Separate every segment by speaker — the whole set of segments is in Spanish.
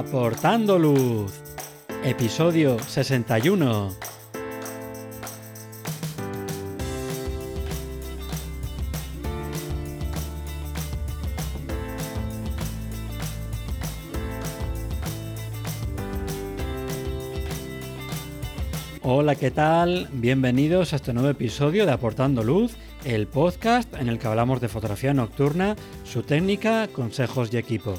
Speaker 1: Aportando Luz, episodio 61. Hola, ¿qué tal? Bienvenidos a este nuevo episodio de Aportando Luz, el podcast en el que hablamos de fotografía nocturna, su técnica, consejos y equipo.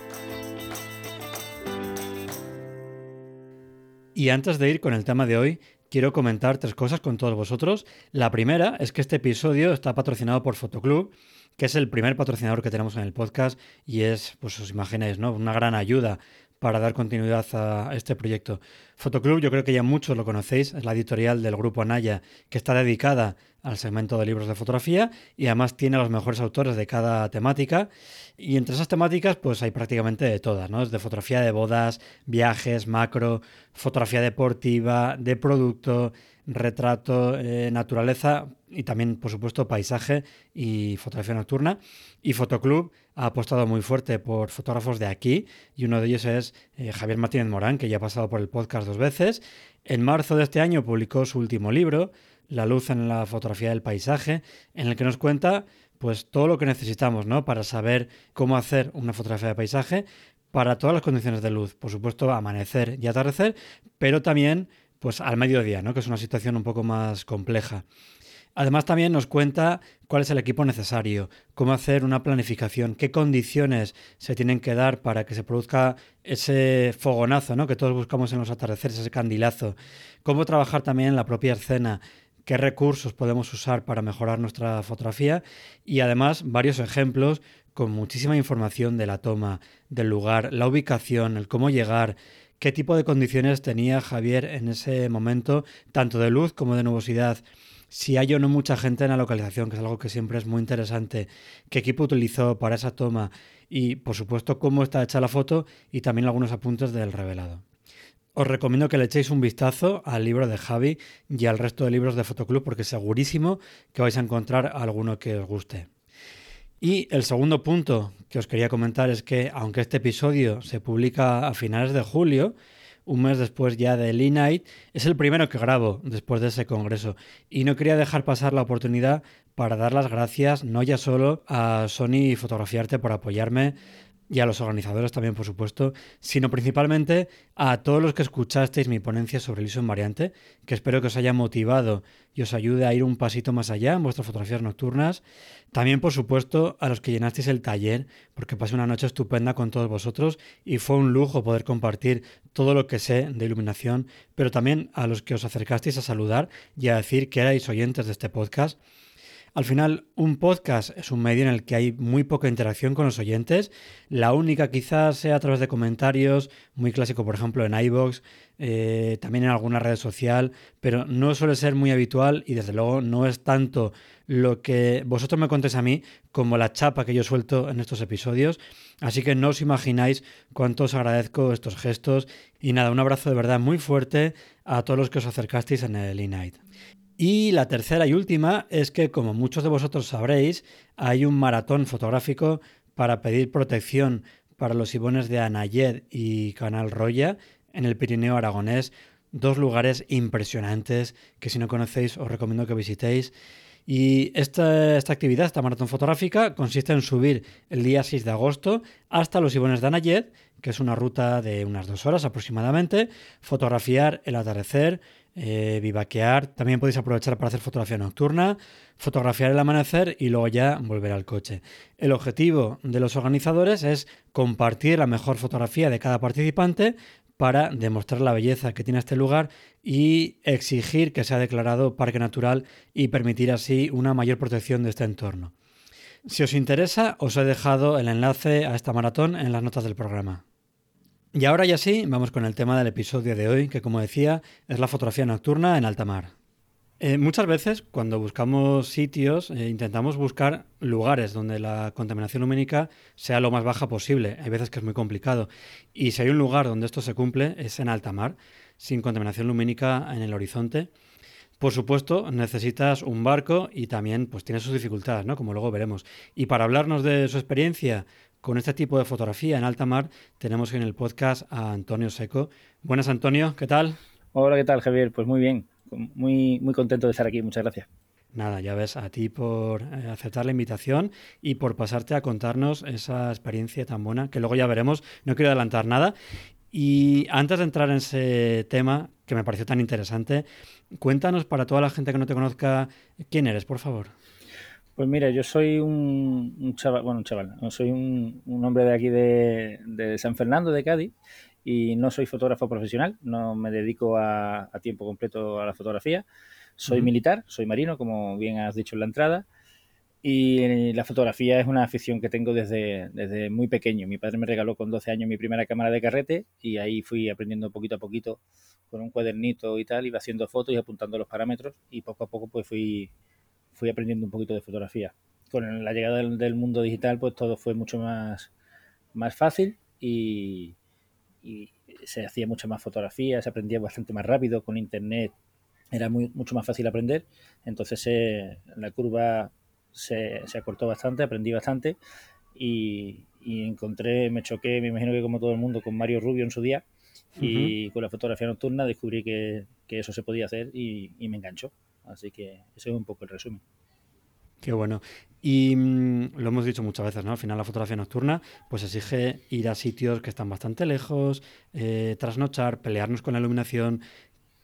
Speaker 1: Y antes de ir con el tema de hoy, quiero comentar tres cosas con todos vosotros. La primera es que este episodio está patrocinado por Fotoclub, que es el primer patrocinador que tenemos en el podcast y es, pues os imagináis, ¿no? Una gran ayuda para dar continuidad a este proyecto. Fotoclub, yo creo que ya muchos lo conocéis, es la editorial del grupo Anaya, que está dedicada al segmento de libros de fotografía y además tiene a los mejores autores de cada temática. Y entre esas temáticas, pues hay prácticamente de todas, ¿no? de fotografía de bodas, viajes, macro, fotografía deportiva, de producto, retrato, eh, naturaleza y también, por supuesto, paisaje y fotografía nocturna. Y Fotoclub ha apostado muy fuerte por fotógrafos de aquí y uno de ellos es eh, Javier Martínez Morán, que ya ha pasado por el podcast dos veces. En marzo de este año publicó su último libro, La luz en la fotografía del paisaje, en el que nos cuenta pues todo lo que necesitamos, ¿no? Para saber cómo hacer una fotografía de paisaje para todas las condiciones de luz, por supuesto, amanecer y atardecer, pero también pues al mediodía, ¿no? que es una situación un poco más compleja. Además también nos cuenta cuál es el equipo necesario, cómo hacer una planificación, qué condiciones se tienen que dar para que se produzca ese fogonazo ¿no? que todos buscamos en los atardeceres, ese candilazo, cómo trabajar también en la propia escena, qué recursos podemos usar para mejorar nuestra fotografía y además varios ejemplos con muchísima información de la toma, del lugar, la ubicación, el cómo llegar, qué tipo de condiciones tenía Javier en ese momento, tanto de luz como de nubosidad, si hay o no mucha gente en la localización, que es algo que siempre es muy interesante, qué equipo utilizó para esa toma y, por supuesto, cómo está hecha la foto y también algunos apuntes del revelado. Os recomiendo que le echéis un vistazo al libro de Javi y al resto de libros de Fotoclub porque segurísimo que vais a encontrar alguno que os guste. Y el segundo punto que os quería comentar es que, aunque este episodio se publica a finales de julio, un mes después ya del E-Night, es el primero que grabo después de ese congreso. Y no quería dejar pasar la oportunidad para dar las gracias no ya solo a Sony Fotografiarte por apoyarme, y a los organizadores también, por supuesto, sino principalmente a todos los que escuchasteis mi ponencia sobre el ISO en variante, que espero que os haya motivado y os ayude a ir un pasito más allá en vuestras fotografías nocturnas. También, por supuesto, a los que llenasteis el taller, porque pasé una noche estupenda con todos vosotros y fue un lujo poder compartir todo lo que sé de iluminación, pero también a los que os acercasteis a saludar y a decir que erais oyentes de este podcast. Al final, un podcast es un medio en el que hay muy poca interacción con los oyentes. La única quizás sea a través de comentarios, muy clásico, por ejemplo, en iBox, eh, también en alguna red social, pero no suele ser muy habitual y desde luego no es tanto lo que vosotros me contéis a mí como la chapa que yo suelto en estos episodios. Así que no os imagináis cuánto os agradezco estos gestos y nada, un abrazo de verdad muy fuerte a todos los que os acercasteis en el E-Night. Y la tercera y última es que, como muchos de vosotros sabréis, hay un maratón fotográfico para pedir protección para los ibones de Anayed y Canal Roya en el Pirineo Aragonés, dos lugares impresionantes que si no conocéis os recomiendo que visitéis. Y esta, esta, actividad, esta maratón fotográfica, consiste en subir el día 6 de agosto hasta los Ibones de Anayed, que es una ruta de unas dos horas aproximadamente, fotografiar el atardecer, eh, vivaquear. También podéis aprovechar para hacer fotografía nocturna, fotografiar el amanecer y luego ya volver al coche. El objetivo de los organizadores es compartir la mejor fotografía de cada participante para demostrar la belleza que tiene este lugar y exigir que sea declarado parque natural y permitir así una mayor protección de este entorno. Si os interesa, os he dejado el enlace a esta maratón en las notas del programa. Y ahora ya sí, vamos con el tema del episodio de hoy, que como decía, es la fotografía nocturna en alta mar. Eh, muchas veces cuando buscamos sitios eh, intentamos buscar lugares donde la contaminación lumínica sea lo más baja posible. Hay veces que es muy complicado. Y si hay un lugar donde esto se cumple es en alta mar, sin contaminación lumínica en el horizonte. Por supuesto, necesitas un barco y también pues tiene sus dificultades, ¿no? Como luego veremos. Y para hablarnos de su experiencia con este tipo de fotografía en alta mar, tenemos en el podcast a Antonio Seco. Buenas, Antonio, ¿qué tal?
Speaker 2: Hola, ¿qué tal, Javier? Pues muy bien muy, muy contento de estar aquí. Muchas gracias.
Speaker 1: Nada, ya ves, a ti por eh, aceptar la invitación y por pasarte a contarnos esa experiencia tan buena, que luego ya veremos. No quiero adelantar nada. Y antes de entrar en ese tema, que me pareció tan interesante, cuéntanos para toda la gente que no te conozca, ¿quién eres, por favor?
Speaker 2: Pues mira, yo soy un, chaval, bueno, un chaval, soy un, hombre de aquí de, de San Fernando, de Cádiz, y no soy fotógrafo profesional, no me dedico a, tiempo completo a la fotografía. Soy militar, soy marino, como bien has dicho en la entrada, y la fotografía es una afición que tengo desde, desde muy pequeño. Mi padre me regaló con 12 años mi primera cámara de carrete y ahí fui aprendiendo poquito a poquito con un cuadernito y tal, iba haciendo fotos y apuntando los parámetros y poco a poco pues fui, fui aprendiendo un poquito de fotografía. Con la llegada del, del mundo digital pues todo fue mucho más, más fácil y, y se hacía mucha más fotografía, se aprendía bastante más rápido con internet, era muy, mucho más fácil aprender, entonces eh, la curva se, se, acortó bastante, aprendí bastante y, encontré, me choqué, me imagino que como todo el mundo, con Mario Rubio en su día y con la fotografía nocturna descubrí que, eso se podía hacer y, y me enganchó. Así que ese es un poco el resumen.
Speaker 1: Qué bueno. Y mm, lo hemos dicho muchas veces, ¿no? Al final la fotografía nocturna pues exige ir a sitios que están bastante lejos, eh, trasnochar, pelearnos con la iluminación.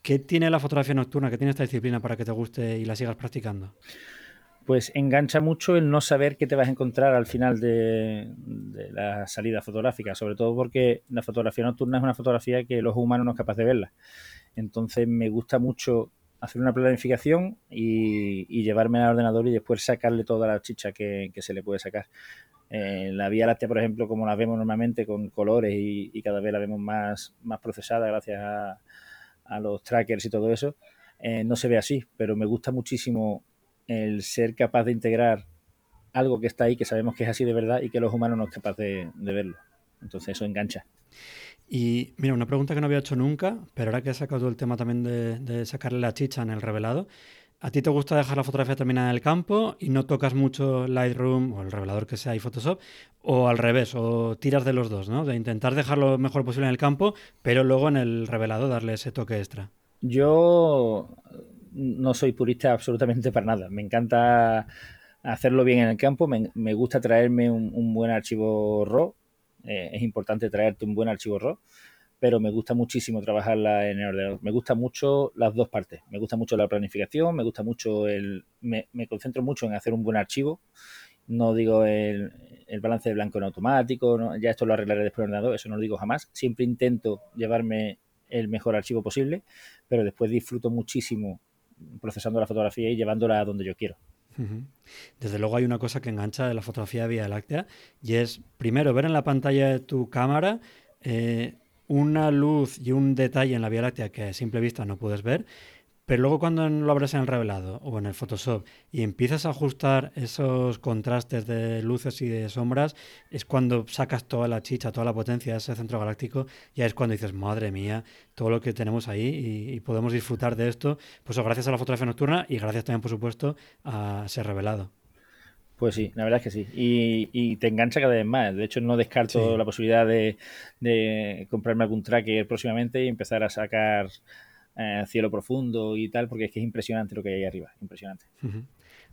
Speaker 1: ¿Qué tiene la fotografía nocturna? ¿Qué tiene esta disciplina para que te guste y la sigas practicando?
Speaker 2: Pues engancha mucho el no saber qué te vas a encontrar al final de, de la salida fotográfica, sobre todo porque la fotografía nocturna es una fotografía que los humanos no es capaz de verla. Entonces me gusta mucho hacer una planificación y, llevarme al ordenador y después sacarle toda la chicha que, se le puede sacar. Eh, la Vía Láctea, por ejemplo, como la vemos normalmente con colores y, cada vez la vemos más, más procesada gracias a, los trackers y todo eso, eh, no se ve así, pero me gusta muchísimo el ser capaz de integrar algo que está ahí, que sabemos que es así de verdad y que los humanos no es capaz de verlo. Entonces eso engancha.
Speaker 1: Y mira, una pregunta que no había hecho nunca, pero ahora que has sacado el tema también de, sacarle la chicha en el revelado, ¿a ti te gusta dejar la fotografía terminada en el campo y no tocas mucho Lightroom o el revelador que sea y Photoshop? ¿O al revés, o tiras de los dos, ¿no? De intentar dejarlo lo mejor posible en el campo, pero luego en el revelado darle ese toque extra.
Speaker 2: Yo no soy purista absolutamente para nada. Me encanta hacerlo bien en el campo, me, gusta traerme un, un buen archivo RAW eh, es importante traerte un buen archivo RAW, pero me gusta muchísimo trabajarla en el ordenador. Me gusta mucho las dos partes. Me gusta mucho la planificación, me gusta mucho el... Me, concentro mucho en hacer un buen archivo. No digo el, balance de blanco en automático, ya esto lo arreglaré después en ordenador, eso no lo digo jamás. Siempre intento llevarme el mejor archivo posible, pero después disfruto muchísimo procesando la fotografía y llevándola a donde yo quiero.
Speaker 1: Desde luego hay una cosa que engancha de la fotografía de Vía Láctea y es, primero, ver en la pantalla de tu cámara eh, una luz y un detalle en la Vía Láctea que a simple vista no puedes ver pero luego cuando lo abres en el revelado o en el Photoshop y empiezas a ajustar esos contrastes de luces y de sombras, es cuando sacas toda la chicha, toda la potencia de ese centro galáctico, ya es cuando dices, madre mía, todo lo que tenemos ahí y, podemos disfrutar de esto, pues gracias a la fotografía nocturna y gracias también, por supuesto, a ser revelado.
Speaker 2: Pues sí, la verdad es que sí. Y, te engancha cada vez más. De hecho, no descarto la posibilidad de, de comprarme algún tracker próximamente y empezar a sacar eh, cielo profundo y tal, porque es que es impresionante lo que hay ahí arriba, impresionante.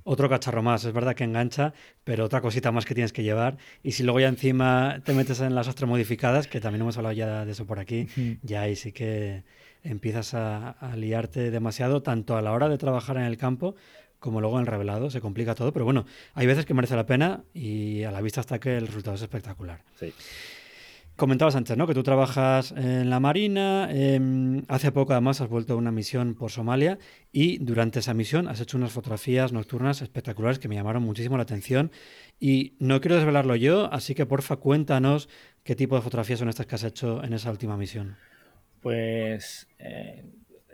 Speaker 1: Otro cacharro más, es verdad que engancha, pero otra cosita más que tienes que llevar. Y si luego ya encima te metes en las modificadas que también hemos hablado ya de eso por aquí, ya ahí sí que empiezas a, liarte demasiado, tanto a la hora de trabajar en el campo como luego en el revelado, se complica todo, pero bueno, hay veces que merece la pena y a la vista está que el resultado es espectacular. Sí. Comentabas antes, ¿no? Que tú trabajas en la Marina. Em, hace poco, además, has vuelto a una misión por Somalia y durante esa misión has hecho unas fotografías nocturnas espectaculares que me llamaron muchísimo la atención. Y no quiero desvelarlo yo, así que porfa, cuéntanos qué tipo de fotografías son estas que has hecho en esa última misión.
Speaker 2: Pues eh,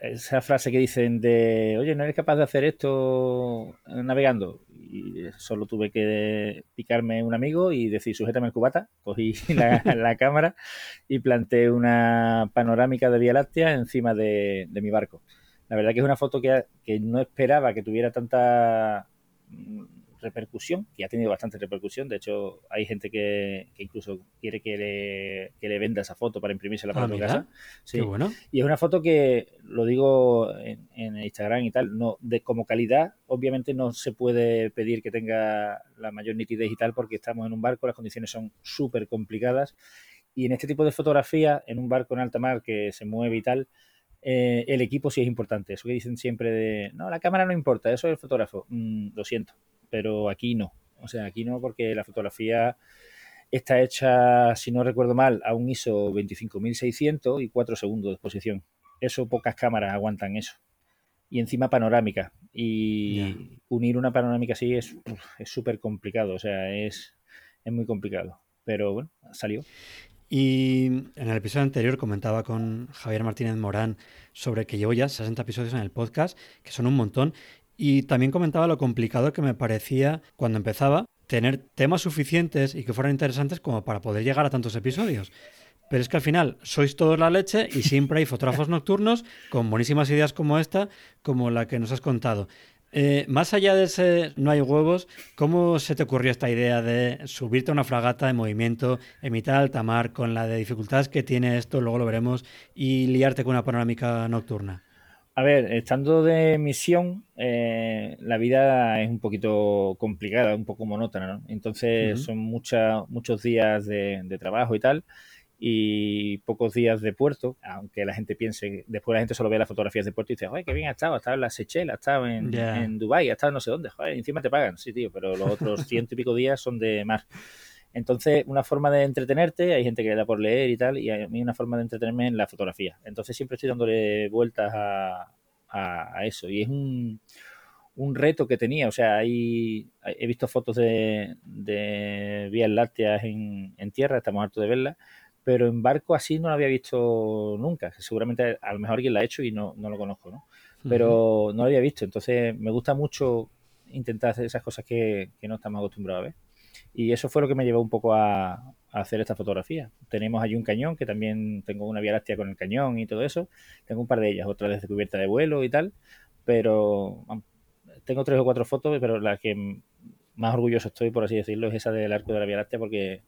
Speaker 2: esa frase que dicen de, oye, no eres capaz de hacer esto navegando. Y solo tuve que picarme un amigo y decir, sujétame el cubata. Cogí la, cámara y planté una panorámica de Vía Láctea encima de, mi barco. La verdad que es una foto que, que no esperaba que tuviera tanta repercusión, que ha tenido bastante repercusión. De hecho, hay gente que, incluso quiere que le, que le, venda esa foto para imprimirse para ah, tu casa.
Speaker 1: Sí. bueno.
Speaker 2: Y es una foto que, lo digo en, Instagram y tal, no de como calidad, obviamente no se puede pedir que tenga la mayor nitidez y tal, porque estamos en un barco, las condiciones son súper complicadas. Y en este tipo de fotografía, en un barco en alta mar que se mueve y tal, eh, el equipo sí es importante. Eso que dicen siempre de, no, la cámara no importa, eso es el fotógrafo. Mm, lo siento pero aquí no. O sea, aquí no porque la fotografía está hecha, si no recuerdo mal, a un ISO 25600 y 4 segundos de exposición. Eso pocas cámaras aguantan eso. Y encima panorámica. Y unir una panorámica así es súper complicado. O sea, es, es muy complicado. Pero bueno, salió.
Speaker 1: Y en el episodio anterior comentaba con Javier Martínez Morán sobre que llevo ya 60 episodios en el podcast, que son un montón, y también comentaba lo complicado que me parecía cuando empezaba tener temas suficientes y que fueran interesantes como para poder llegar a tantos episodios. Pero es que al final sois todos la leche y siempre hay fotógrafos nocturnos con buenísimas ideas como esta, como la que nos has contado. Eh, más allá de ese no hay huevos, ¿cómo se te ocurrió esta idea de subirte a una fragata de movimiento en mitad de alta mar con la de dificultades que tiene esto, luego lo veremos, y liarte con una panorámica nocturna?
Speaker 2: A ver, estando de misión, eh, la vida es un poquito complicada, un poco monótona, ¿no? Entonces son muchos días de, trabajo y tal, y pocos días de puerto, aunque la gente piense, después la gente solo ve las fotografías de puerto y dice, ¡ay, qué bien ha estado! Ha estado en las Seychelles, ha estado en, en Dubái, ha estado no sé dónde, joder, encima te pagan, sí, tío, pero los otros ciento y pico días son de mar. Entonces, una forma de entretenerte, hay gente que le da por leer y tal, y a mí una forma de entretenerme en la fotografía. Entonces siempre estoy dándole vueltas a, eso. Y es un, un, reto que tenía. O sea, hay, he visto fotos de, de vías lácteas en, en tierra, estamos hartos de verlas, pero en barco así no lo había visto nunca. Seguramente a lo mejor alguien la ha hecho y no, no lo conozco, ¿no? Pero no lo había visto. Entonces, me gusta mucho intentar hacer esas cosas que, que no estamos acostumbrados a ver. Y eso fue lo que me llevó un poco a, hacer esta fotografía. Tenemos allí un cañón, que también tengo una vía láctea con el cañón y todo eso. Tengo un par de ellas, otra de cubierta de vuelo y tal. Pero tengo tres o cuatro fotos, pero la que más orgulloso estoy, por así decirlo, es esa del arco de la Vía Láctea, porque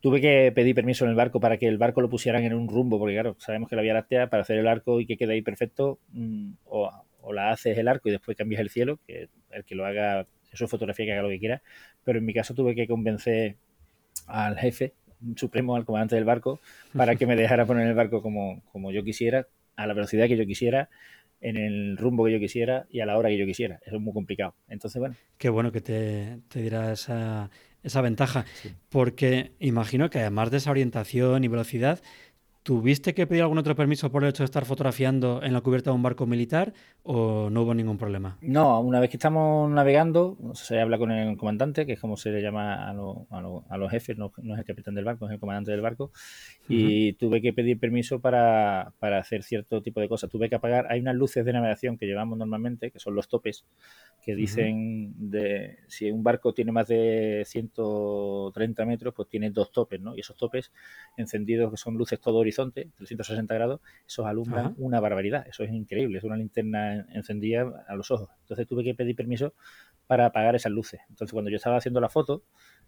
Speaker 2: tuve que pedir permiso en el barco para que el barco lo pusieran en un rumbo, porque claro, sabemos que la Vía Láctea, para hacer el arco y que quede ahí perfecto, mm, o, o la haces el arco y después cambias el cielo, que el que lo haga eso es fotografía que haga lo que quiera, pero en mi caso tuve que convencer al jefe supremo, al comandante del barco, para que me dejara poner el barco como, como yo quisiera, a la velocidad que yo quisiera, en el rumbo que yo quisiera y a la hora que yo quisiera. Eso es muy complicado. Entonces, bueno.
Speaker 1: Qué bueno que te, te diera esa, esa ventaja, porque imagino que además de esa orientación y velocidad, ¿Tuviste que pedir algún otro permiso por el hecho de estar fotografiando en la cubierta de un barco militar o no hubo ningún problema?
Speaker 2: No, una vez que estamos navegando, se habla con el comandante, que es como se le llama a, los jefes, no, es el capitán del barco, es el comandante del barco, y tuve que pedir permiso para, hacer cierto tipo de cosas. Tuve que apagar, hay unas luces de navegación que llevamos normalmente, que son los topes, que dicen de si un barco tiene más de 130 metros, pues tiene dos topes, ¿no? Y esos topes encendidos, que son luces todo horizonte, 360 grados, esos alumbran una barbaridad. Eso es increíble, es una linterna encendida a los ojos. Entonces tuve que pedir permiso para apagar esas luces. Entonces cuando yo estaba haciendo la foto,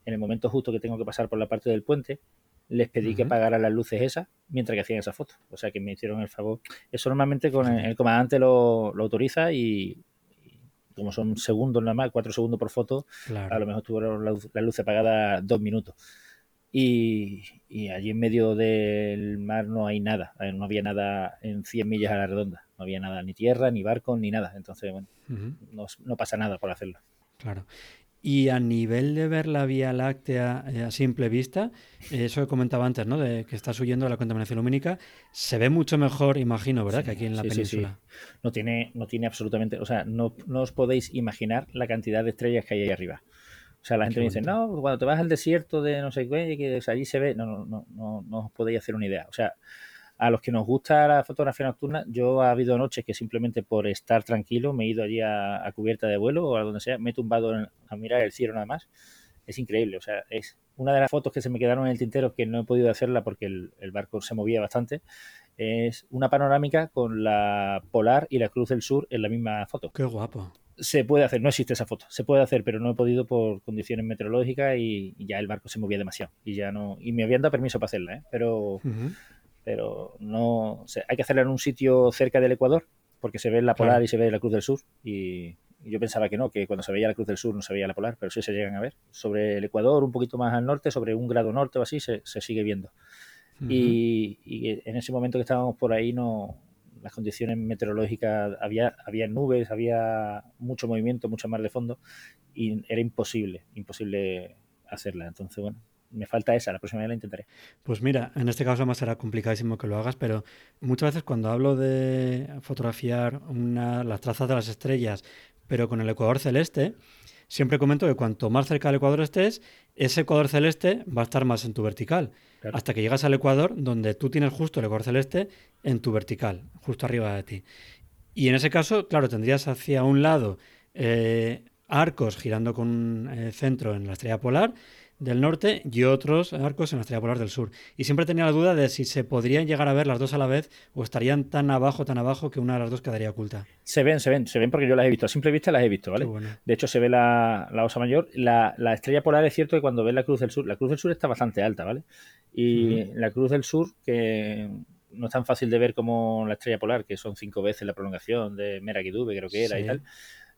Speaker 2: en el momento justo que tengo que pasar por la parte del puente, les pedí que apagaran las luces esas mientras que hacían esa foto. O sea que me hicieron el favor. Eso normalmente con el, comandante lo, autoriza y, como son segundos nada más, cuatro segundos por foto, a lo mejor tuvieron la, la luz apagada dos minutos. Y, allí en medio del mar no hay nada, eh, no había nada en 100 millas a la redonda, no había nada, ni tierra, ni barco, ni nada. Entonces, bueno, no, pasa nada por hacerlo.
Speaker 1: Claro. Y a nivel de ver la Vía Láctea eh, a simple vista, eso que comentaba antes, ¿no? De que estás huyendo de la contaminación lumínica, se ve mucho mejor, imagino, ¿verdad? que aquí en la península.
Speaker 2: no tiene, no tiene absolutamente, o sea, no, no, os podéis imaginar la cantidad de estrellas que hay ahí arriba. O sea, la gente me dice, no, cuando te vas al desierto de no sé qué, que allí se ve, no, no, no, no, no os podéis hacer una idea. O sea, a los que nos gusta la fotografía nocturna, yo ha habido noches que simplemente por estar tranquilo me he ido allí a, cubierta de vuelo o a donde sea, me he tumbado a mirar el cielo nada más. Es increíble, o sea, es una de las fotos que se me quedaron en el tintero que no he podido hacerla porque el, barco se movía bastante. Es una panorámica con la Polar y la Cruz del Sur en la misma foto.
Speaker 1: Qué guapo
Speaker 2: se puede hacer, no existe esa foto, se puede hacer, pero no he podido por condiciones meteorológicas y, ya el barco se movía demasiado y ya no y me habían dado permiso para hacerla, ¿eh? pero pero no hay que hacerla en un sitio cerca del Ecuador porque se ve la polar y se ve la Cruz del Sur y, yo pensaba que no, que cuando se veía la Cruz del Sur no se veía la polar, pero sí se llegan a ver. Sobre el Ecuador, un poquito más al norte, sobre un grado norte o así, se, sigue viendo. y, en ese momento que estábamos por ahí no las condiciones meteorológicas había había nubes, había mucho movimiento, mucho mar de fondo y era imposible, imposible hacerla. Entonces, bueno, me falta esa, la próxima vez la intentaré.
Speaker 1: Pues mira, en este caso además será complicadísimo que lo hagas, pero muchas veces cuando hablo de fotografiar una, las trazas de las estrellas, pero con el ecuador celeste, siempre comento que cuanto más cerca del ecuador estés, ese ecuador celeste va a estar más en tu vertical. Hasta que llegas al ecuador donde tú tienes justo el ecuador celeste en tu vertical, justo arriba de ti. Y en ese caso, claro, tendrías hacia un lado eh, arcos girando con un eh, centro en la estrella polar del norte y otros arcos en la estrella polar del sur. Y siempre tenía la duda de si se podrían llegar a ver las dos a la vez o estarían tan abajo, tan abajo que una de las dos quedaría oculta.
Speaker 2: Se ven, se ven, se ven porque yo las he visto. A simple vista las he visto, ¿vale? De hecho, se ve la, Osa Mayor. La, estrella polar es cierto que cuando ves la Cruz del Sur, la Cruz del Sur está bastante alta, ¿vale? Y la Cruz del Sur, que no es tan fácil de ver como la estrella polar, que son cinco veces la prolongación de Merakidube, creo que era y tal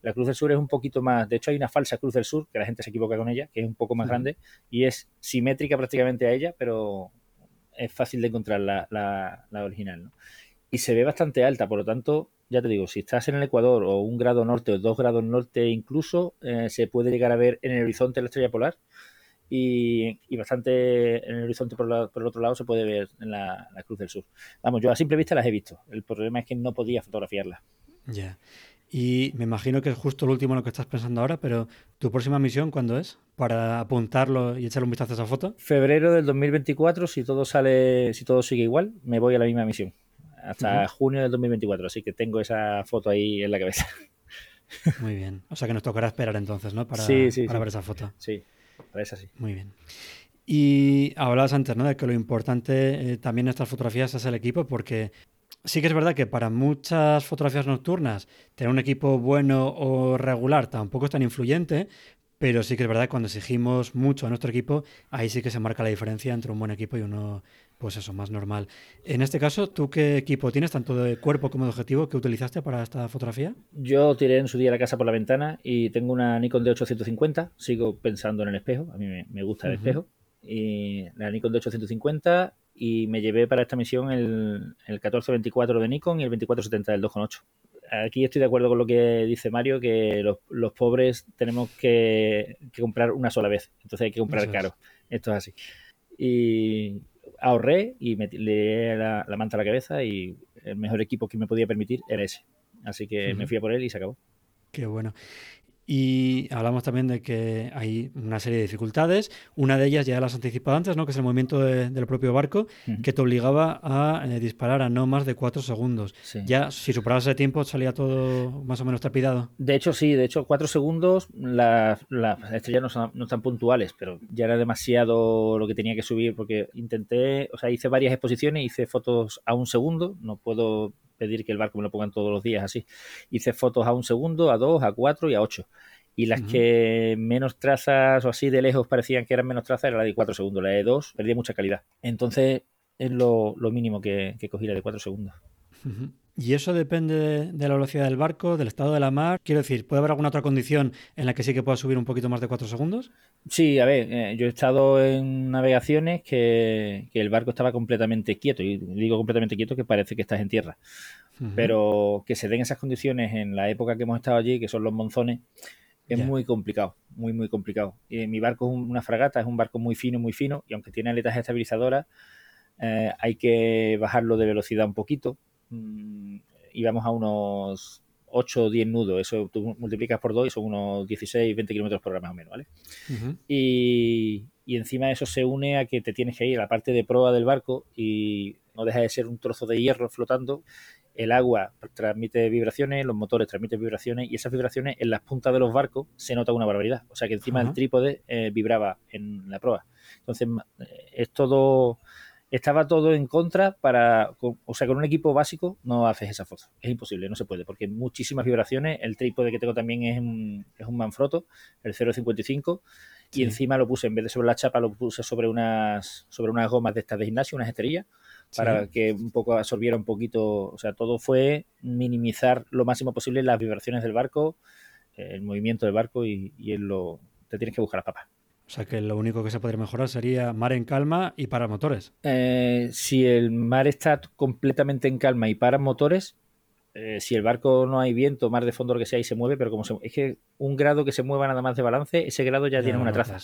Speaker 2: la Cruz del Sur es un poquito más, de hecho hay una falsa Cruz del Sur, que la gente se equivoca con ella, que es un poco más grande y es simétrica prácticamente a ella, pero es fácil de encontrar la, original. Y se ve bastante alta, por lo tanto, ya te digo, si estás en el Ecuador o un grado norte o dos grados norte incluso, eh, se puede llegar a ver en el horizonte la estrella polar y, bastante en el horizonte por, el otro lado se puede ver en la, Cruz del Sur. Vamos, yo a simple vista las he visto. El problema es que no podía fotografiarlas.
Speaker 1: Ya. Y me imagino que es justo lo último en lo que estás pensando ahora, pero ¿tu próxima misión cuándo es? Para apuntarlo y echarle un vistazo a esa foto.
Speaker 2: Febrero del 2024, si todo sale, si todo sigue igual, me voy a la misma misión. Hasta junio del 2024, así que tengo esa foto ahí en la cabeza.
Speaker 1: Muy bien. O sea que nos tocará esperar entonces, ¿no? Para, para ver esa foto.
Speaker 2: Sí, para esa sí.
Speaker 1: Muy bien. Y hablabas antes, ¿no? De que lo importante eh, también en estas fotografías es el equipo, porque Sí que es verdad que para muchas fotografías nocturnas tener un equipo bueno o regular tampoco es tan influyente, pero sí que es verdad que cuando exigimos mucho a nuestro equipo, ahí sí que se marca la diferencia entre un buen equipo y uno, pues eso, más normal. En este caso, ¿tú qué equipo tienes, tanto de cuerpo como de objetivo, que utilizaste para esta fotografía?
Speaker 2: Yo tiré en su día la casa por la ventana y tengo una Nikon D850, sigo pensando en el espejo, a mí me, gusta el espejo, y la Nikon D850 y me llevé para esta misión el, el 1424 de Nikon y el 2470 del 2.8. Aquí estoy de acuerdo con lo que dice Mario, que los, pobres tenemos que, comprar una sola vez, entonces hay que comprar caro. Esto es así. Y ahorré y me le la, la, manta a la cabeza y el mejor equipo que me podía permitir era ese. Así que me fui a por él y se acabó.
Speaker 1: Qué bueno. Y hablamos también de que hay una serie de dificultades. Una de ellas ya las anticipado antes, ¿no? que es el movimiento del propio barco, que te obligaba a eh, disparar a no más de cuatro segundos. Ya, si superabas ese tiempo, salía todo más o menos trapidado.
Speaker 2: De hecho, sí, de hecho, cuatro segundos, las estrellas no, son, no están puntuales, pero ya era demasiado lo que tenía que subir, porque intenté, o sea, hice varias exposiciones, hice fotos a un segundo, no puedo pedir que el barco me lo pongan todos los días así. Hice fotos a un segundo, a dos, a cuatro y a ocho. Y las que menos trazas o así de lejos parecían que eran menos trazas era la de cuatro segundos. La de dos perdía mucha calidad. Entonces es lo, mínimo que, que, cogí la de cuatro segundos.
Speaker 1: ¿Y eso depende de, la velocidad del barco, del estado de la mar? Quiero decir, ¿puede haber alguna otra condición en la que sí que pueda subir un poquito más de 4 segundos?
Speaker 2: Sí, a ver, eh, yo he estado en navegaciones que, el barco estaba completamente quieto, y digo completamente quieto que parece que estás en tierra. Pero que se den esas condiciones en la época que hemos estado allí, que son los monzones, es muy complicado, muy, muy complicado. Y mi barco es una fragata, es un barco muy fino, muy fino, y aunque tiene aletas estabilizadoras, eh, hay que bajarlo de velocidad un poquito. Mm, íbamos a unos 8 o 10 nudos, eso tú multiplicas por 2 y son unos 16, 20 kilómetros por hora más o menos, ¿vale? y, y, encima eso se une a que te tienes que ir a la parte de proa del barco y no deja de ser un trozo de hierro flotando. El agua transmite vibraciones, los motores transmiten vibraciones y esas vibraciones en las puntas de los barcos se nota una barbaridad. O sea que encima el trípode eh, vibraba en la proa. Entonces eh, es todo estaba todo en contra para, o sea, con un equipo básico no haces esa foto. Es imposible, no se puede, porque muchísimas vibraciones. El trípode que tengo también es un, es un Manfrotto, el 0.55, y encima lo puse, en vez de sobre la chapa, lo puse sobre unas, sobre unas gomas de estas de gimnasio, unas esterillas, para que un poco absorbiera un poquito, o sea, todo fue minimizar lo máximo posible las vibraciones del barco, el movimiento del barco y, y lo, te tienes que buscar las papas.
Speaker 1: O sea que lo único que se podría mejorar sería mar en calma y para motores.
Speaker 2: Eh, si el mar está completamente en calma y para motores, eh, si el barco no hay viento, mar de fondo, lo que sea, y se mueve, pero como se, es que un grado que se mueva nada más de balance, ese grado ya, tiene una traza.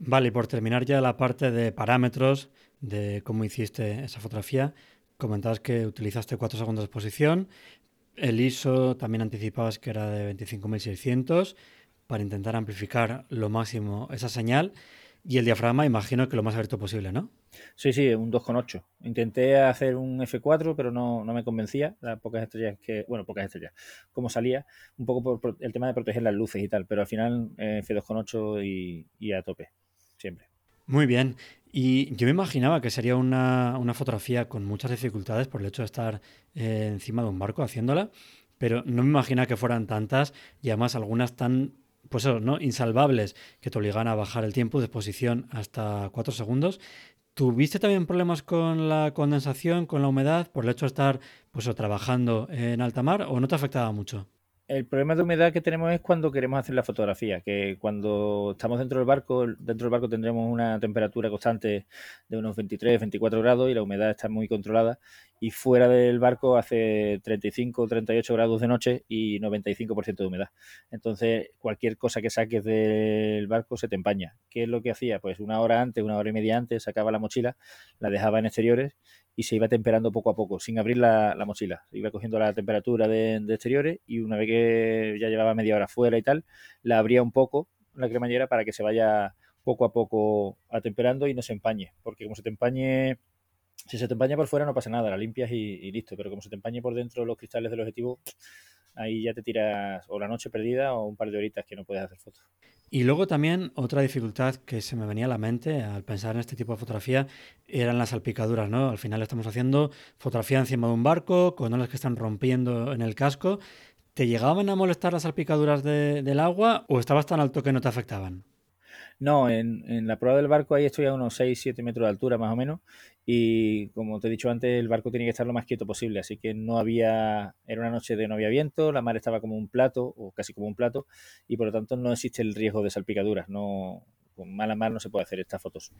Speaker 1: Vale, y por terminar ya la parte de parámetros de cómo hiciste esa fotografía, comentabas que utilizaste 4 segundos de exposición, el ISO también anticipabas que era de 25.600 para intentar amplificar lo máximo esa señal. Y el diafragma, imagino que lo más abierto posible, ¿no?
Speaker 2: Sí, sí, un 2,8. Intenté hacer un F4, pero no, me convencía. Las pocas estrellas que. Bueno, pocas estrellas. Como salía, un poco por el tema de proteger las luces y tal. Pero al final, eh, F2,8 y, y a tope. Siempre.
Speaker 1: Muy bien. Y yo me imaginaba que sería una, fotografía con muchas dificultades por el hecho de estar eh, encima de un barco haciéndola, pero no me imagina que fueran tantas y además algunas tan pues eso, ¿no? Insalvables que te obligan a bajar el tiempo de exposición hasta 4 segundos. ¿Tuviste también problemas con la condensación, con la humedad, por el hecho de estar pues, trabajando en alta mar o no te afectaba mucho?
Speaker 2: El problema de humedad que tenemos es cuando queremos hacer la fotografía, que cuando estamos dentro del barco, dentro del barco tendremos una temperatura constante de unos 23, 24 grados y la humedad está muy controlada y fuera del barco hace 35, 38 grados de noche y 95% de humedad. Entonces, cualquier cosa que saques del barco se te empaña. ¿Qué es lo que hacía? Pues una hora antes, una hora y media antes, sacaba la mochila, la dejaba en exteriores y se iba temperando poco a poco, sin abrir la, mochila. Iba cogiendo la temperatura de, exteriores y una vez que ya llevaba media hora fuera y tal, la abría un poco la cremallera para que se vaya poco a poco atemperando y no se empañe. Porque como se te empañe, si se te empaña por fuera no pasa nada, la limpias y, listo. Pero como se te empañe por dentro los cristales del objetivo, ahí ya te tiras o la noche perdida o un par de horitas que no puedes hacer fotos.
Speaker 1: Y luego también otra dificultad que se me venía a la mente al pensar en este tipo de fotografía eran las salpicaduras, ¿no? Al final estamos haciendo fotografía encima de un barco con olas que están rompiendo en el casco. ¿Te llegaban a molestar las salpicaduras del agua o estabas tan alto que no te afectaban?
Speaker 2: No, en, en, la prueba del barco ahí estoy a unos 6-7 metros de altura más o menos y como te he dicho antes, el barco tenía que estar lo más quieto posible, así que no había, era una noche de no había viento, la mar estaba como un plato o casi como un plato y por lo tanto no existe el riesgo de salpicaduras, no, con mala mar no se puede hacer estas fotos.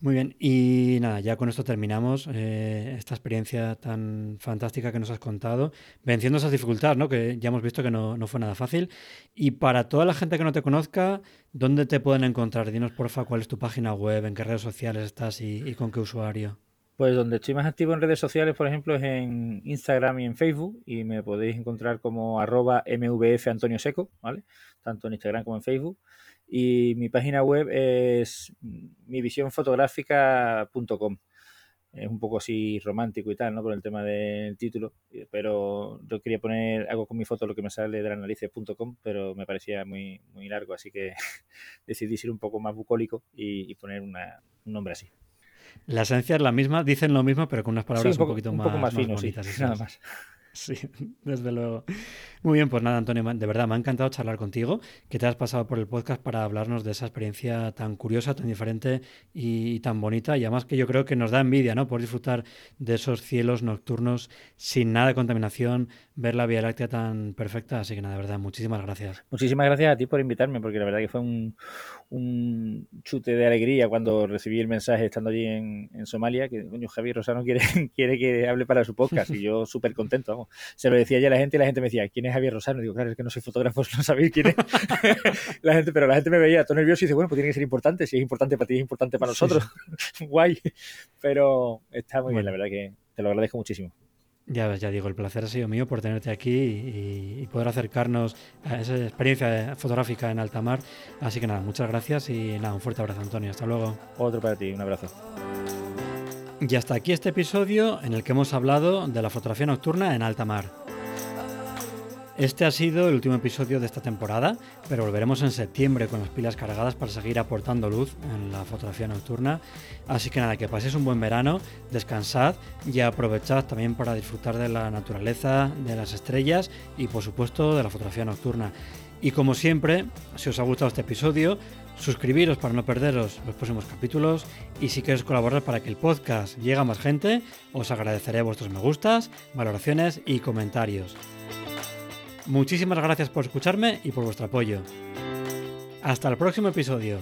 Speaker 1: Muy bien, y nada, ya con esto terminamos eh, esta experiencia tan fantástica que nos has contado, venciendo esas dificultades, ¿no? que ya hemos visto que no, fue nada fácil. Y para toda la gente que no te conozca, ¿dónde te pueden encontrar? Dinos, porfa, cuál es tu página web, en qué redes sociales estás y, con qué usuario.
Speaker 2: Pues donde estoy más activo en redes sociales, por ejemplo, es en Instagram y en Facebook, y me podéis encontrar como arroba mvf Antonio Seco, ¿vale? Tanto en Instagram como en Facebook. Y mi página web es mivisiónfotográfica.com. Es un poco así romántico y tal, ¿no? Por el tema del título. Pero yo quería poner algo con mi foto, lo que me sale de la narices.com, pero me parecía muy, muy largo, así que decidí ser un poco más bucólico y, poner un nombre así.
Speaker 1: La esencia es la misma, dicen lo mismo, pero con unas palabras un, poquito más,
Speaker 2: más, bonitas. Sí, nada más.
Speaker 1: Sí, desde luego. Muy bien, pues nada, Antonio, de verdad me ha encantado charlar contigo, que te has pasado por el podcast para hablarnos de esa experiencia tan curiosa, tan diferente y, tan bonita, y además que yo creo que nos da envidia, ¿no? Por disfrutar de esos cielos nocturnos sin nada de contaminación, ver la Vía Láctea tan perfecta, así que nada, de verdad, muchísimas gracias.
Speaker 2: Muchísimas gracias a ti por invitarme, porque la verdad que fue un, un chute de alegría cuando recibí el mensaje estando allí en, Somalia, que coño, Javier Rosano quiere, quiere que hable para su podcast, y yo súper contento, vamos, se lo decía ya a la gente y la gente me decía, ¿quién es Javier Rosano? Digo, claro, es que no soy fotógrafo, no sabéis quién es. la gente, pero la gente me veía todo nervioso y dice, bueno, pues tiene que ser importante, si es importante para ti, es importante para nosotros. Guay. Pero está muy bien, la verdad que te lo agradezco muchísimo.
Speaker 1: Ya ves, ya digo, el placer ha sido mío por tenerte aquí y, poder acercarnos a esa experiencia fotográfica en alta mar. Así que nada, muchas gracias y nada, un fuerte abrazo, Antonio. Hasta luego.
Speaker 2: Otro para ti, un abrazo.
Speaker 1: Y hasta aquí este episodio en el que hemos hablado de la fotografía nocturna en alta mar. Este ha sido el último episodio de esta temporada, pero volveremos en septiembre con las pilas cargadas para seguir aportando luz en la fotografía nocturna. Así que nada, que paséis un buen verano, descansad y aprovechad también para disfrutar de la naturaleza, de las estrellas y por supuesto de la fotografía nocturna. Y como siempre, si os ha gustado este episodio, suscribiros para no perderos los próximos capítulos y si queréis colaborar para que el podcast llegue a más gente, os agradeceré vuestros me gustas, valoraciones y comentarios. Muchísimas gracias por escucharme y por vuestro apoyo. Hasta el próximo episodio.